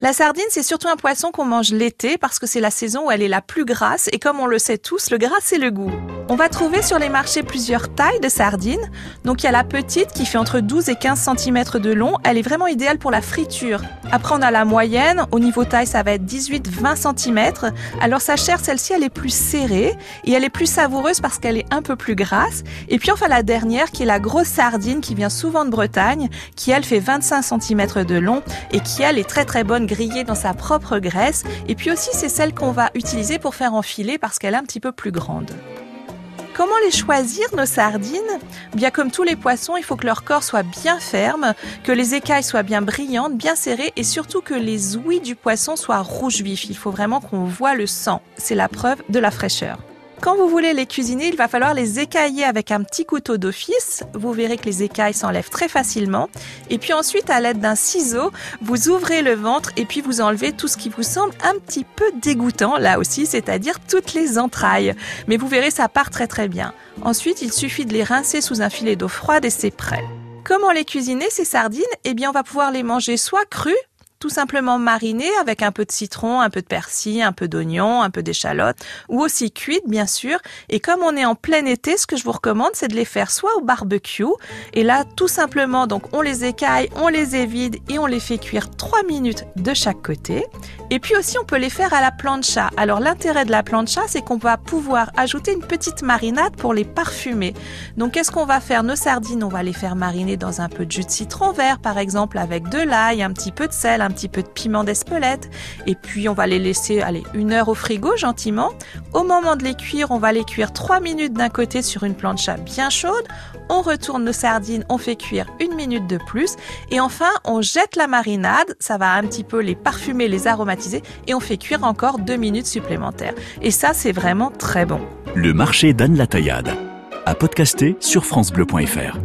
La sardine, c'est surtout un poisson qu'on mange l'été parce que c'est la saison où elle est la plus grasse et comme on le sait tous, le gras c'est le goût. On va trouver sur les marchés plusieurs tailles de sardines. Donc il y a la petite qui fait entre 12 et 15 cm de long. Elle est vraiment idéale pour la friture. Après on a la moyenne. Au niveau taille, ça va être 18-20 cm. Alors sa chair, celle-ci, elle est plus serrée et elle est plus savoureuse parce qu'elle est un peu plus grasse. Et puis enfin la dernière qui est la grosse sardine qui vient souvent de Bretagne, qui elle fait 25 cm de long et qui elle est très très bonne grillée dans sa propre graisse. Et puis aussi, c'est celle qu'on va utiliser pour faire enfiler parce qu'elle est un petit peu plus grande. Comment les choisir, nos sardines? Bien comme tous les poissons, il faut que leur corps soit bien ferme, que les écailles soient bien brillantes, bien serrées et surtout que les ouïes du poisson soient rouges vifs. Il faut vraiment qu'on voit le sang. C'est la preuve de la fraîcheur. Quand vous voulez les cuisiner, il va falloir les écailler avec un petit couteau d'office. Vous verrez que les écailles s'enlèvent très facilement. Et puis ensuite, à l'aide d'un ciseau, vous ouvrez le ventre et puis vous enlevez tout ce qui vous semble un petit peu dégoûtant, là aussi, c'est-à-dire toutes les entrailles. Mais vous verrez, ça part très très bien. Ensuite, il suffit de les rincer sous un filet d'eau froide et c'est prêt. Comment les cuisiner, ces sardines? Eh bien, on va pouvoir les manger soit crues, tout simplement mariner avec un peu de citron, un peu de persil, un peu d'oignon, un peu d'échalote, ou aussi cuite bien sûr. Et comme on est en plein été, ce que je vous recommande, c'est de les faire soit au barbecue, et là tout simplement, donc on les écaille, on les évide et on les fait cuire 3 minutes de chaque côté. Et puis aussi on peut les faire à la plancha. Alors l'intérêt de la plancha, c'est qu'on va pouvoir ajouter une petite marinade pour les parfumer. Donc qu'est-ce qu'on va faire? Nos sardines, on va les faire mariner dans un peu de jus de citron vert par exemple, avec de l'ail, un petit peu de sel, un petit peu de piment d'Espelette, et puis on va les laisser aller une heure au frigo gentiment. Au moment de les cuire, on va les cuire 3 minutes d'un côté sur une plancha bien chaude. On retourne nos sardines, on fait cuire une minute de plus, et enfin on jette la marinade, ça va un petit peu les parfumer, les aromatiser, et on fait cuire encore deux minutes supplémentaires. Et ça, c'est vraiment très bon. Le marché d'Anne Taillade. À podcaster sur FranceBleu.fr.